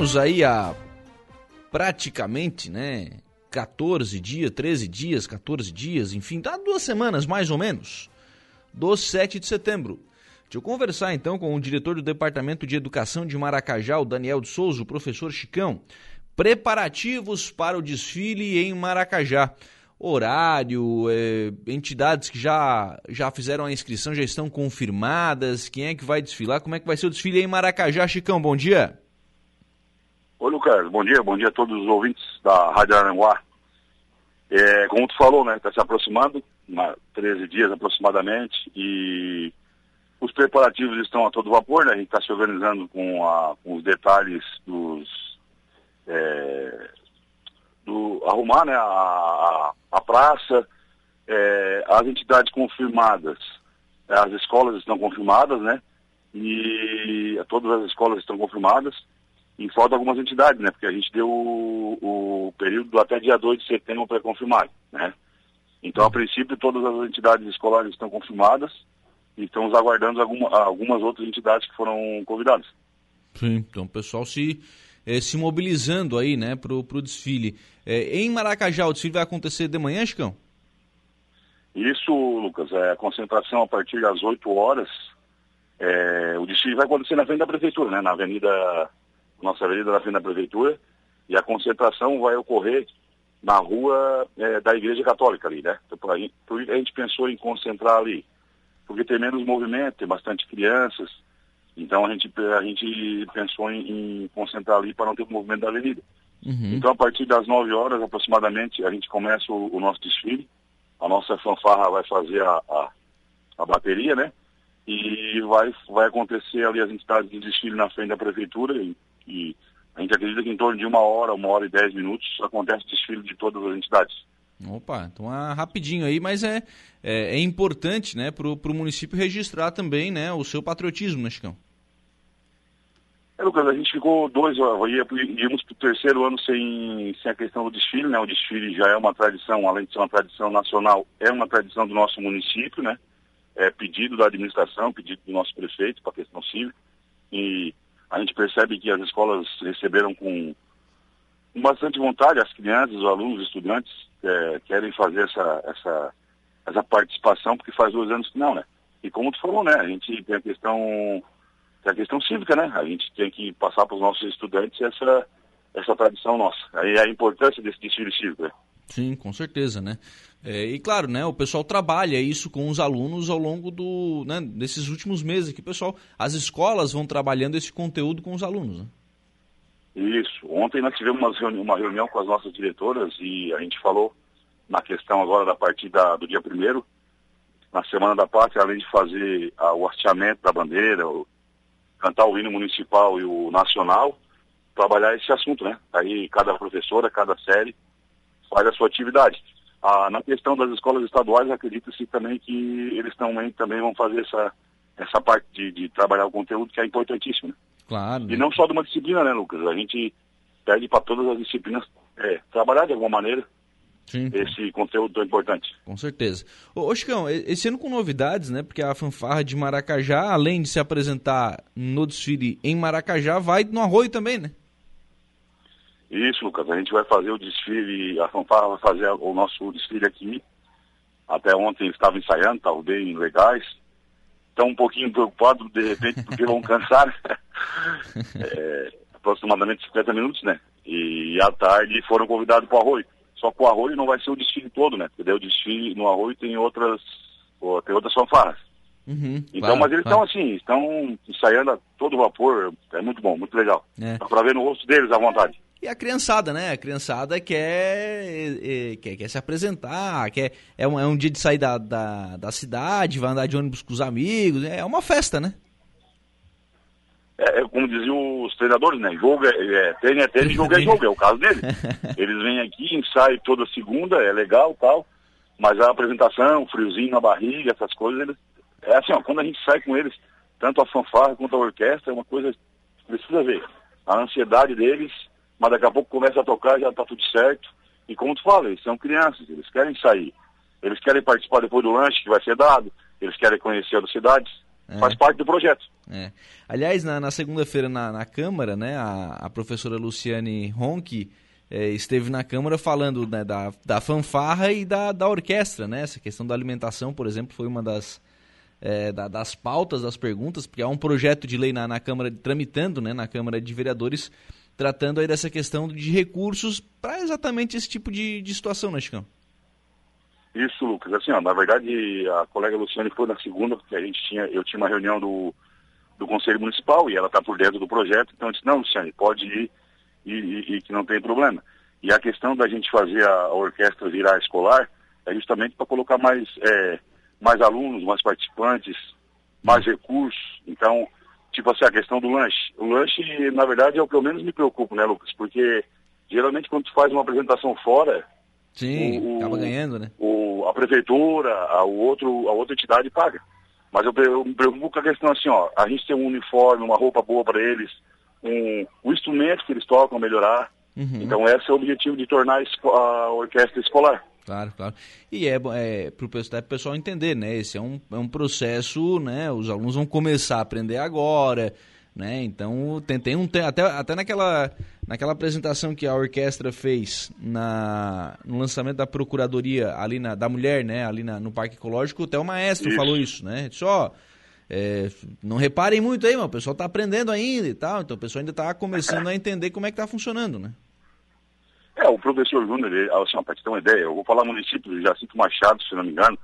Estamos aí há praticamente, né, 14 dias, 13 dias, 14 dias, enfim, dá duas semanas mais ou menos, do 7 de setembro. Deixa eu conversar então com o diretor do Departamento de Educação de Maracajá, o Daniel de Souza, o professor Chicão. Preparativos para o desfile em Maracajá. Horário, é, entidades que já, já fizeram a inscrição já estão confirmadas. Quem é que vai desfilar? Como é que vai ser o desfile em Maracajá, Chicão? Bom dia. Oi, Lucas. Bom dia. Bom dia a todos os ouvintes da Rádio Aranguá. É, como tu falou, né? Está se aproximando, uma, 13 dias aproximadamente, e os preparativos estão a todo vapor, né? A gente está se organizando com, a, com, os detalhes dos. É, do arrumar né, a, a praça, é, as entidades confirmadas, as escolas estão confirmadas, né? E todas as escolas estão confirmadas e falta algumas entidades, né? Porque a gente deu o, o período até dia 2 de setembro para confirmar, né? Então, a princípio, todas as entidades escolares estão confirmadas e estamos aguardando alguma, algumas outras entidades que foram convidadas. Sim, então o pessoal se, eh, se mobilizando aí, né, para o desfile. Eh, em Maracajá, o desfile vai acontecer de manhã, Chicão? Isso, Lucas, é a concentração a partir das 8 horas. É, o desfile vai acontecer na frente da prefeitura, né, na Avenida nossa avenida na frente da prefeitura, e a concentração vai ocorrer na rua é, da Igreja Católica ali, né? Então, por, aí, por a gente pensou em concentrar ali, porque tem menos movimento, tem bastante crianças, então a gente, a gente pensou em, em concentrar ali para não ter movimento da avenida. Uhum. Então a partir das 9 horas aproximadamente a gente começa o, o nosso desfile, a nossa fanfarra vai fazer a, a, a bateria, né? E vai, vai acontecer ali as entidades de desfile na frente da prefeitura, e e a gente acredita que em torno de uma hora, uma hora e dez minutos acontece o desfile de todas as entidades. Opa, então é rapidinho aí, mas é, é, é importante né, para o município registrar também né, o seu patriotismo, né, Chicão? É, Lucas, a gente ficou dois, íamos para o terceiro ano sem, sem a questão do desfile, né? O desfile já é uma tradição, além de ser uma tradição nacional, é uma tradição do nosso município, né? É pedido da administração, pedido do nosso prefeito para a questão civil. E a gente percebe que as escolas receberam com, bastante vontade, as crianças, os alunos, os estudantes é, querem fazer essa, essa, essa participação, porque faz dois anos que não, né? E como tu falou, né? A gente tem a questão, tem a questão cívica, né? A gente tem que passar para os nossos estudantes essa, essa tradição nossa. Aí a importância desse desfile cívico, né? Sim, com certeza, né? É, e claro, né, o pessoal trabalha isso com os alunos ao longo do, né, desses últimos meses que pessoal, as escolas vão trabalhando esse conteúdo com os alunos, né? Isso. Ontem nós tivemos uma reunião, uma reunião com as nossas diretoras e a gente falou na questão agora da partida do dia primeiro, na Semana da Pátria, além de fazer o hasteamento da bandeira, o, cantar o hino municipal e o nacional, trabalhar esse assunto, né? Aí cada professora, cada série faz a sua atividade. Ah, na questão das escolas estaduais, acredita-se também que eles também, também vão fazer essa, essa parte de, de trabalhar o conteúdo, que é importantíssimo. Né? Claro. E não só de uma disciplina, né, Lucas? A gente pede para todas as disciplinas é, trabalhar de alguma maneira Sim. esse conteúdo tão importante. Com certeza. Ô, ô, Chicão, esse ano com novidades, né? Porque a fanfarra de Maracajá, além de se apresentar no desfile em Maracajá, vai no Arroio também, né? Isso, Lucas. A gente vai fazer o desfile, a fanfarra vai fazer o nosso desfile aqui. Até ontem eles estavam ensaiando, estavam bem legais. Estão um pouquinho preocupados, de repente, porque vão cansar. é, aproximadamente 50 minutos, né? E à tarde foram convidados para o Arroio. Só que o Arroio não vai ser o desfile todo, né? Porque daí o desfile no Arroio tem outras, tem outras fanfarras. Uhum, então, claro, mas eles claro. estão assim, estão ensaiando a todo vapor. É muito bom, muito legal. É. Dá para ver no rosto deles à vontade. E a criançada, né? A criançada quer, é, quer, quer se apresentar, quer, é, um, é um dia de sair da, da, da cidade, vai andar de ônibus com os amigos, é uma festa, né? É, é como diziam os treinadores, né? Jogo é, é treino é treino, jogo é jogo, é o caso dele. Eles vêm aqui, ensaiam toda segunda, é legal tal, mas a apresentação, friozinho na barriga, essas coisas, eles, é assim, ó, quando a gente sai com eles, tanto a fanfarra quanto a orquestra, é uma coisa precisa ver. A ansiedade deles mas daqui a pouco começa a tocar já está tudo certo. E como tu fala, eles são crianças, eles querem sair. Eles querem participar depois do lanche que vai ser dado, eles querem conhecer as cidades. É. Faz parte do projeto. É. Aliás, na, na segunda-feira na, na, Câmara, né, a, a professora Luciane Ronck é, esteve na Câmara falando né, da, da fanfarra e da, da orquestra, né? Essa questão da alimentação, por exemplo, foi uma das, é, da, das pautas das perguntas, porque há um projeto de lei na, na Câmara, tramitando né, na Câmara de Vereadores, tratando aí dessa questão de recursos para exatamente esse tipo de, de situação, né, Chicão? Isso, Lucas. Assim, ó, na verdade, a colega Luciane foi na segunda, porque a gente tinha, eu tinha uma reunião do, do Conselho Municipal e ela está por dentro do projeto, então eu disse, não, Luciane, pode ir e, e, e, que não tem problema. E a questão da gente fazer a, a orquestra virar escolar é justamente para colocar mais, é, mais alunos, mais participantes, mais recursos. Então, tipo assim, a questão do lanche. O lanche, na verdade, é o que eu menos me preocupo, né, Lucas? Porque geralmente quando tu faz uma apresentação fora, Sim, o, acaba ganhando, né? O, a prefeitura, a, o outro, a outra entidade paga. Mas eu, eu me preocupo com a questão assim, ó, a gente tem um uniforme, uma roupa boa para eles, um, o instrumento que eles tocam melhorar. Uhum. Então esse é o objetivo de tornar a orquestra escolar. Claro, claro. E é, é para o pessoal entender, né? Esse é um, é um processo, né? Os alunos vão começar a aprender agora, né? Então tem, tem um até, até naquela, naquela apresentação que a orquestra fez na, no lançamento da procuradoria ali na, da mulher, né? Ali na, no Parque Ecológico, até o maestro isso. falou isso, né? Só é, não reparem muito aí, mas o pessoal está aprendendo ainda e tal, então o pessoal ainda está começando a entender como é que está funcionando, né? É, o professor Júnior, assim, para te ter uma ideia, eu vou falar município de Jacinto Machado, se não me engano,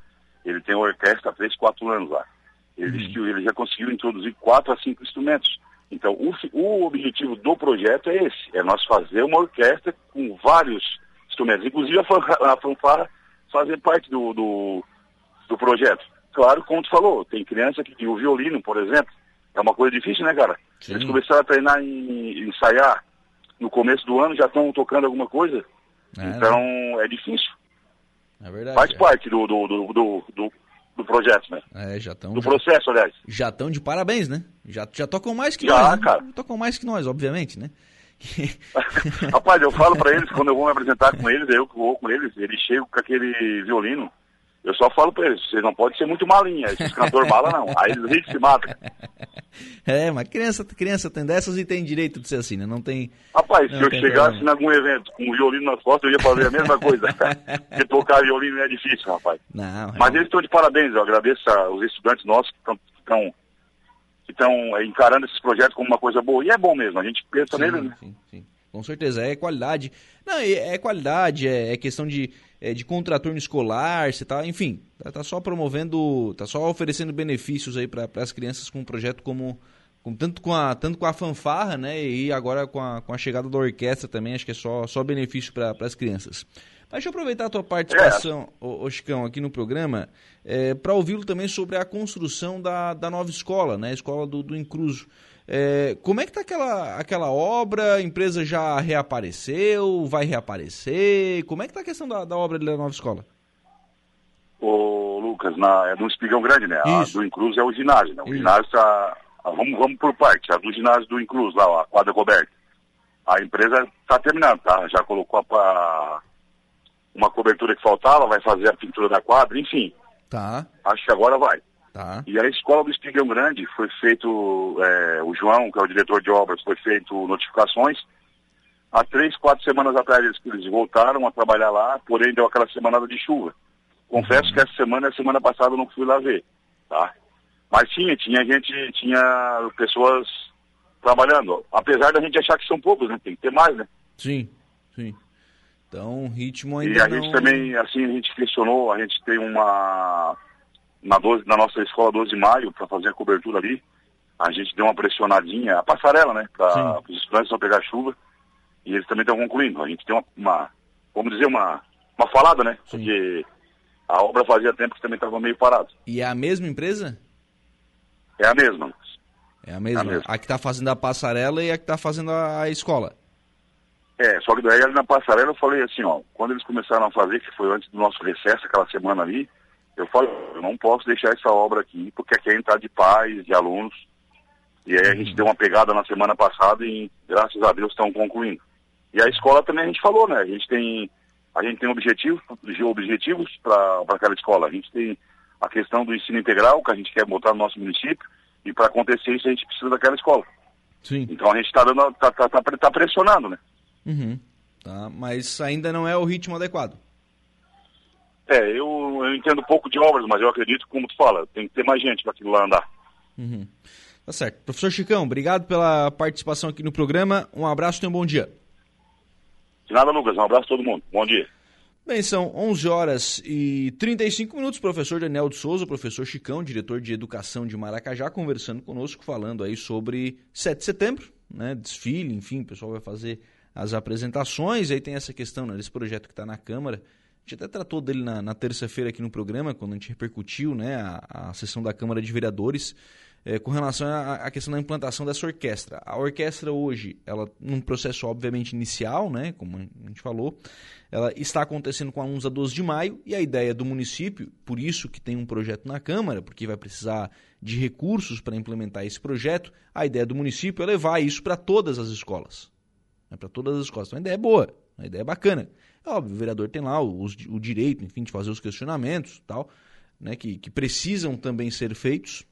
ele tem uma orquestra há 3, 4 anos lá. Ele, uhum. ele já conseguiu introduzir quatro a cinco instrumentos. Então, o, o objetivo do projeto é esse, é nós fazer uma orquestra com vários instrumentos, inclusive a, fanfarra, fazer parte do, do, do, projeto. Claro, como tu falou, tem criança que o violino, por exemplo, é uma coisa difícil, né, cara? Sim. Eles começaram a treinar e ensaiar no começo do ano, já estão tocando alguma coisa. É, então, né? é difícil. É verdade. Faz é. parte do, do, do, do do projeto, né? É, já estão. Do já, processo, aliás. Já estão de parabéns, né? Já, já tocam mais que já, nós. Né? cara. Tocam mais que nós, obviamente, né? Rapaz, eu falo para eles, quando eu vou me apresentar com eles, eu que vou com eles, eles chegam com aquele violino. Eu só falo para eles, vocês não podem ser muito malinha, esses cantor bala não. Aí eles riem se matam. É, mas criança, criança tem dessas e tem direito de ser assim, né? Não tem. Rapaz, não se eu chegasse em algum evento com um violino nas costas, eu ia fazer a mesma coisa. Porque tocar violino é difícil, rapaz. Não, mas eles estão de parabéns, eu agradeço os estudantes nossos que estão que estão é, encarando esses projetos como uma coisa boa. E é bom mesmo, a gente pensa sim, neles, né? Sim, sim. Com certeza, é qualidade. Não, é qualidade, é, é questão de, é, de contraturno escolar, você tá, enfim, tá, tá, só promovendo, tá só oferecendo benefícios aí para as crianças com um projeto como, com, tanto, com a, tanto com a fanfarra, né, e agora com a, com a chegada da orquestra também, acho que é só, só benefício para as crianças. Mas deixa eu aproveitar a tua participação, é. ô, ô Chicão, aqui no programa, é, para ouvi-lo também sobre a construção da, da nova escola, né, a escola do, do Incruso. É, como é que está aquela, aquela obra? A empresa já reapareceu? Vai reaparecer? Como é que está a questão da, da obra da nova escola? Ô, Lucas, na, é do Espigão Grande, né? Isso. A do Incruz é o ginásio, né? O Isso. ginásio está... Vamos, vamos por parte. A do ginásio do Incruz, lá, a quadra coberta. A empresa está terminando, tá? Já colocou a, uma cobertura que faltava, vai fazer a pintura da quadra, enfim. Tá. Acho que agora vai. Tá. E a escola do Espigão Grande foi feito, é, o João, que é o diretor de obras, foi feito notificações. Há três, quatro semanas atrás eles, eles voltaram a trabalhar lá, porém deu aquela semanada de chuva. Confesso uhum. que essa semana, a semana passada eu não fui lá ver, tá? Mas tinha, tinha gente, tinha pessoas trabalhando. Apesar da gente achar que são poucos, né? Tem que ter mais, né? Sim, sim. Então, ritmo ainda E a não... gente também, assim, a gente questionou, a gente tem uma na, 12, na nossa escola 12 de maio, para fazer a cobertura ali, a gente deu uma pressionadinha, a passarela, né, para os estudantes não pegar chuva, e eles também estão concluindo. A gente tem uma, uma, vamos dizer, uma, uma falada, né, Sim. porque a obra fazia tempo que também estava meio parado. E é a mesma empresa? É a mesma. É a mesma? É a, mesma. a que está fazendo a passarela e a que está fazendo a, a escola? É, só que daí ali na passarela eu falei assim, ó, quando eles começaram a fazer, que foi antes do nosso recesso, aquela semana ali, eu falo, eu não posso deixar essa obra aqui, porque aqui é entrar de pais, de alunos. E aí a gente deu uma pegada na semana passada e graças a Deus estão concluindo. E a escola também a gente falou, né? A gente tem, a gente tem objetivos, objetivos para aquela escola. A gente tem a questão do ensino integral, que a gente quer botar no nosso município. E para acontecer isso, a gente precisa daquela escola. Sim. Então a gente está dando, tá, tá, tá, tá pressionando, né? Uhum. Tá, mas ainda não é o ritmo adequado. É, eu, eu entendo pouco de obras, mas eu acredito, como tu fala, tem que ter mais gente para aquilo lá andar. Uhum. Tá certo. Professor Chicão, obrigado pela participação aqui no programa. Um abraço e um bom dia. De nada, Lucas. Um abraço a todo mundo. Bom dia. Bem, são 11 horas e 35 minutos. Professor Daniel de Souza, professor Chicão, diretor de Educação de Maracajá, conversando conosco, falando aí sobre 7 de setembro, né? Desfile, enfim, o pessoal vai fazer as apresentações. Aí tem essa questão, né, desse projeto que está na Câmara. A gente até tratou dele na, na terça-feira aqui no programa, quando a gente repercutiu né, a, a sessão da Câmara de Vereadores é, com relação à, questão da implantação dessa orquestra. A orquestra hoje, ela num processo obviamente inicial, né, como a gente falou, ela está acontecendo com alunos a 12 de maio e a ideia do município, por isso que tem um projeto na Câmara, porque vai precisar de recursos para implementar esse projeto, a ideia do município é levar isso para todas as escolas. Né, para todas as escolas. Então a ideia é boa, a ideia é bacana. É óbvio, o vereador tem lá o, o direito, enfim, de fazer os questionamentos tal, né, que, que precisam também ser feitos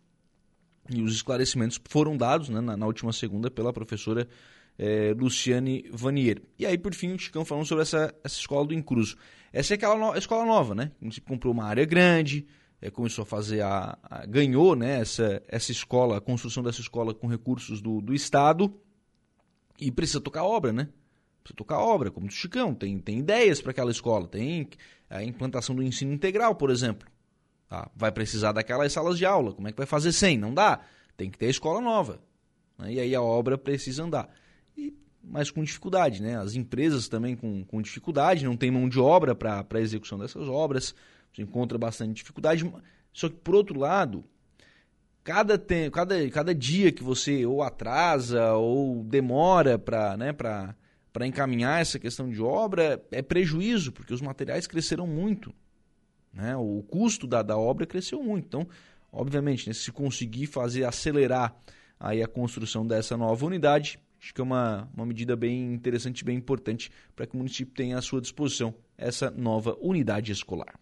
e os esclarecimentos foram dados né, na, na, última segunda pela professora é, Luciane Vanier. E aí, por fim, o Chicão falando sobre essa, essa escola do Incruso. Essa é aquela no, escola nova, né? Gente comprou uma área grande, é, começou a fazer a, a, ganhou né, essa, essa escola, a construção dessa escola com recursos do, do Estado e precisa tocar obra, né? Precisa tocar obra, como o Chicão, tem, tem ideias para aquela escola, tem a implantação do ensino integral, por exemplo. Tá? Vai precisar daquelas salas de aula. Como é que vai fazer sem? Não dá. Tem que ter a escola nova. Né? E aí a obra precisa andar. E, mas com dificuldade, né? As empresas também com, com dificuldade, não tem mão de obra para a execução dessas obras. Você encontra bastante dificuldade. Só que, por outro lado, cada, tem, cada, cada dia que você ou atrasa ou demora para né, encaminhar essa questão de obra é prejuízo, porque os materiais cresceram muito. Né? O custo da, da obra cresceu muito. Então, obviamente, né, se conseguir fazer acelerar aí a construção dessa nova unidade, acho que é uma, uma medida bem interessante, bem importante para que o município tenha à sua disposição essa nova unidade escolar.